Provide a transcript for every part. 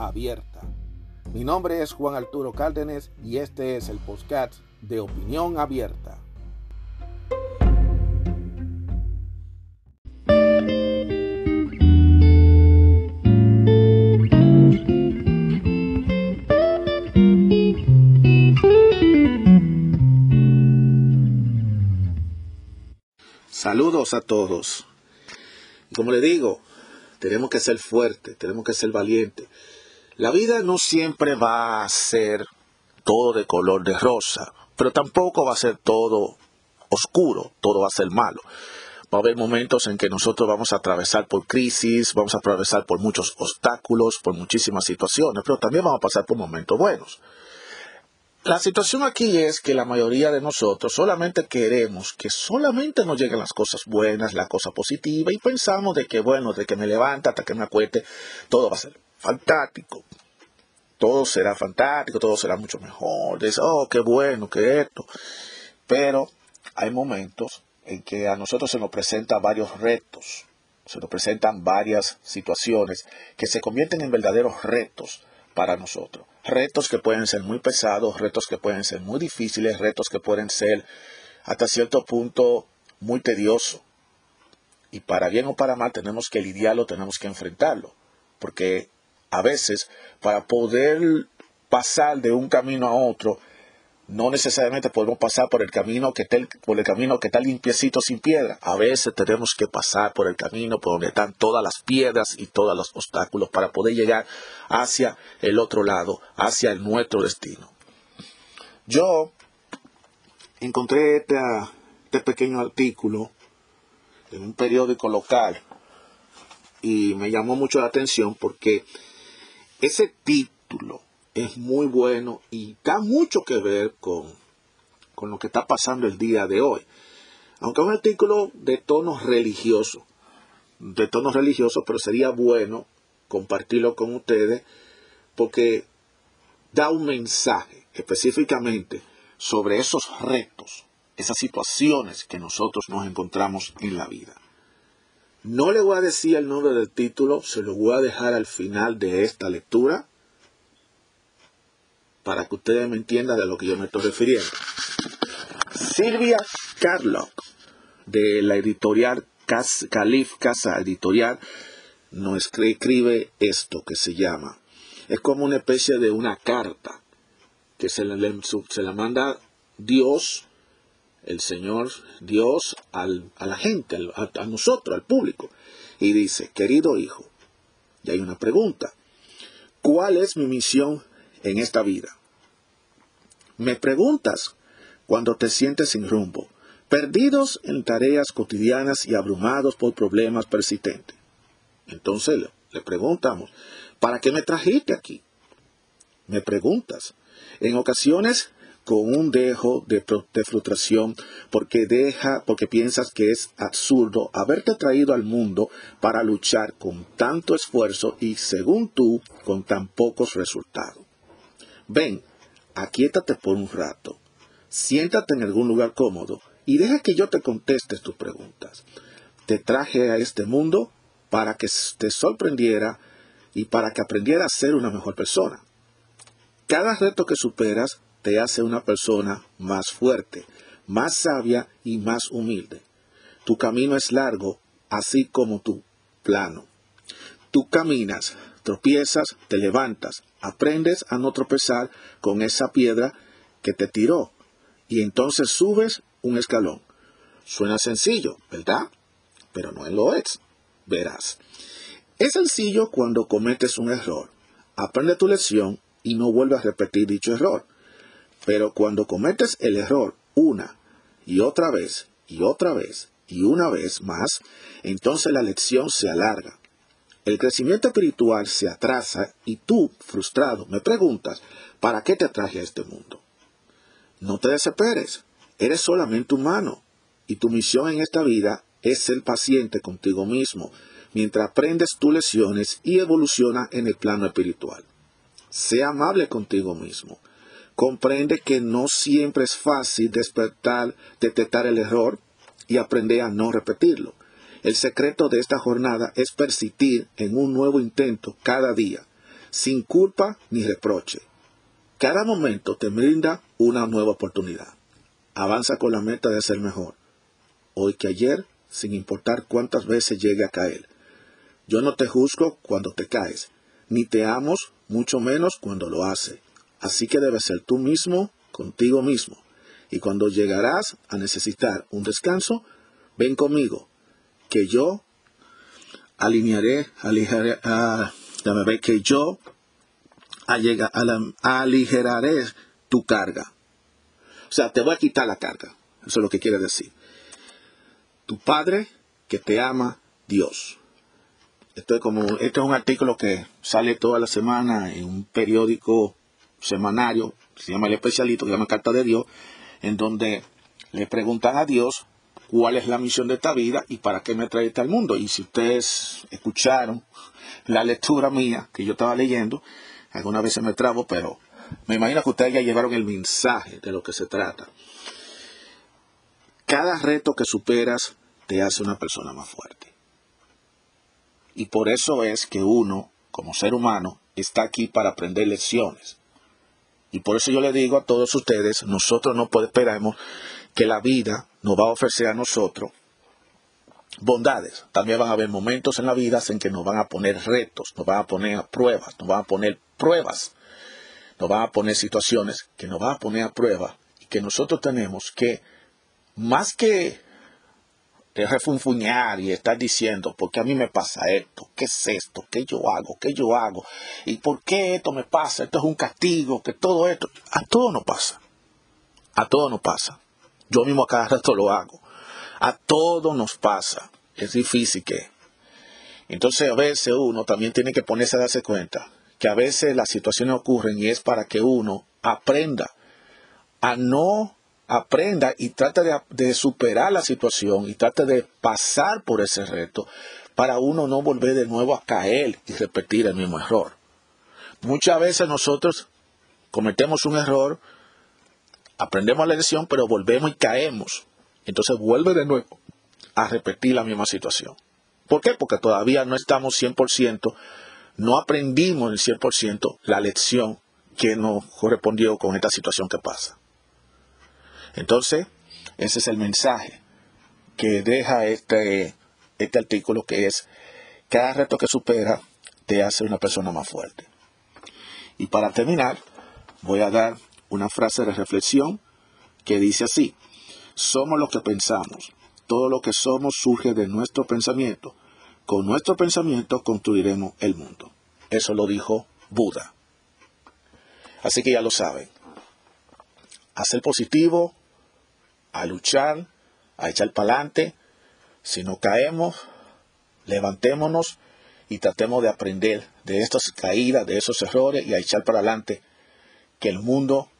abierta. Mi nombre es Juan Arturo Cárdenas y este es el podcast de Opinión Abierta. Saludos a todos. Como le digo, tenemos que ser fuertes, tenemos que ser valientes. La vida no siempre va a ser todo de color de rosa, pero tampoco va a ser todo oscuro, todo va a ser malo. Va a haber momentos en que nosotros vamos a atravesar por crisis, vamos a atravesar por muchos obstáculos, por muchísimas situaciones, pero también vamos a pasar por momentos buenos. La situación aquí es que la mayoría de nosotros solamente queremos que solamente nos lleguen las cosas buenas, la cosa positiva, y pensamos de que, bueno, de que me levanta hasta que me acueste, todo va a ser fantástico. Todo será fantástico, todo será mucho mejor. Dice, oh, qué bueno, qué esto. Pero hay momentos en que a nosotros se nos presentan varios retos, se nos presentan varias situaciones que se convierten en verdaderos retos para nosotros. Retos que pueden ser muy pesados, retos que pueden ser muy difíciles, retos que pueden ser hasta cierto punto muy tediosos. Y para bien o para mal tenemos que lidiarlo, tenemos que enfrentarlo. Porque a veces para poder pasar de un camino a otro, no necesariamente podemos pasar por el camino que está, por el camino que está limpiecito sin piedra. A veces tenemos que pasar por el camino por donde están todas las piedras y todos los obstáculos para poder llegar hacia el otro lado, hacia el nuestro destino. Yo encontré este, este pequeño artículo en un periódico local y me llamó mucho la atención porque ese título es muy bueno y da mucho que ver con, con lo que está pasando el día de hoy. Aunque es un artículo de tono religioso, de tono religioso, pero sería bueno compartirlo con ustedes porque da un mensaje específicamente sobre esos retos, esas situaciones que nosotros nos encontramos en la vida. No le voy a decir el nombre del título, se lo voy a dejar al final de esta lectura para que ustedes me entiendan de lo que yo me estoy refiriendo. Silvia Carlock, de la editorial Calif Casa Editorial, nos escribe esto que se llama. Es como una especie de una carta que se, se la manda Dios, el Señor Dios, a la gente, a nosotros, al público. Y dice, querido hijo, y hay una pregunta. ¿Cuál es mi misión en esta vida. Me preguntas cuando te sientes sin rumbo, perdidos en tareas cotidianas y abrumados por problemas persistentes. Entonces le preguntamos, ¿para qué me trajiste aquí? Me preguntas. En ocasiones con un dejo de, frustración porque deja, porque piensas que es absurdo haberte traído al mundo para luchar con tanto esfuerzo y según tú con tan pocos resultados. Ven, aquíétate por un rato, siéntate en algún lugar cómodo y deja que yo te conteste tus preguntas. Te traje a este mundo para que te sorprendiera y para que aprendiera a ser una mejor persona. Cada reto que superas te hace una persona más fuerte, más sabia y más humilde. Tu camino es largo, así como tu plano. Tú caminas, tropiezas, te levantas, aprendes a no tropezar con esa piedra que te tiró y entonces subes un escalón. Suena sencillo, ¿verdad? Pero no lo es. Verás. Es sencillo cuando cometes un error. Aprende tu lección y no vuelvas a repetir dicho error. Pero cuando cometes el error una y otra vez y otra vez y una vez más, entonces la lección se alarga. El crecimiento espiritual se atrasa y tú, frustrado, me preguntas, ¿para qué te traje a este mundo? No te desesperes, eres solamente humano y tu misión en esta vida es ser paciente contigo mismo mientras aprendes tus lecciones y evolucionas en el plano espiritual. Sea amable contigo mismo. Comprende que no siempre es fácil despertar, detectar el error y aprender a no repetirlo. El secreto de esta jornada es persistir en un nuevo intento cada día, sin culpa ni reproche. Cada momento te brinda una nueva oportunidad. Avanza con la meta de ser mejor. Hoy que ayer, sin importar cuántas veces llegue a caer. Yo no te juzgo cuando te caes, ni te amo mucho menos cuando lo hace. Así que debes ser tú mismo contigo mismo. Y cuando llegarás a necesitar un descanso, ven conmigo, que yo alinearé, aligeraré, ah, que yo aligeraré tu carga. O sea, te voy a quitar la carga. Eso es lo que quiere decir. Tu Padre que te ama, Dios. Esto es como, este es un artículo que sale toda la semana en un periódico semanario, se llama El Especialito, que se llama Carta de Dios, en donde le preguntan a Dios cuál es la misión de esta vida y para qué me trae al mundo. Y si ustedes escucharon la lectura mía que yo estaba leyendo, algunas veces me trabo, pero me imagino que ustedes ya llevaron el mensaje de lo que se trata. Cada reto que superas te hace una persona más fuerte. Y por eso es que uno, como ser humano, está aquí para aprender lecciones. Y por eso yo le digo a todos ustedes, nosotros no esperamos que la vida nos va a ofrecer a nosotros bondades. También van a haber momentos en la vida en que nos van a poner retos, nos van a poner pruebas, nos van a poner pruebas, nos van a poner situaciones que nos van a poner a prueba y que nosotros tenemos que, más que refunfuñar y estar diciendo, ¿por qué a mí me pasa esto? ¿Qué es esto? ¿Qué yo hago? ¿Qué yo hago? ¿Y por qué esto me pasa? Esto es un castigo, que todo esto, a todo nos pasa. A todo nos pasa. Yo mismo a cada rato lo hago. A todo nos pasa. Es difícil que. Entonces a veces uno también tiene que ponerse a darse cuenta que a veces las situaciones ocurren y es para que uno aprenda a no aprenda y trate de, superar la situación y trate de pasar por ese reto para uno no volver de nuevo a caer y repetir el mismo error. Muchas veces nosotros cometemos un error, aprendemos la lección, pero volvemos y caemos. Entonces vuelve de nuevo a repetir la misma situación. ¿Por qué? Porque todavía no estamos 100%, no aprendimos el 100% la lección que nos correspondió con esta situación que pasa. Entonces, ese es el mensaje que deja este, este artículo que es, cada reto que supera te hace una persona más fuerte. Y para terminar, voy a dar una frase de reflexión que dice así, somos lo que pensamos, todo lo que somos surge de nuestro pensamiento, con nuestro pensamiento construiremos el mundo. Eso lo dijo Buda. Así que ya lo saben. Hacer positivo, a luchar, a echar para adelante. Si no caemos, levantémonos y tratemos de aprender de estas caídas, de esos errores y a echar para adelante que el mundo,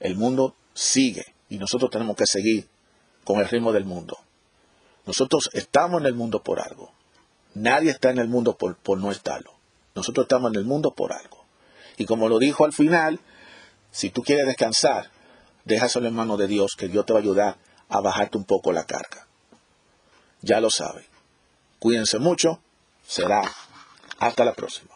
el mundo sigue y nosotros tenemos que seguir con el ritmo del mundo. Nosotros estamos en el mundo por algo. Nadie está en el mundo por, por no estarlo. Nosotros estamos en el mundo por algo. Y como lo dijo al final, si tú quieres descansar, déjaselo en manos de Dios, que Dios te va a ayudar a bajarte un poco la carga. Ya lo sabes. Cuídense mucho. Será. Hasta la próxima.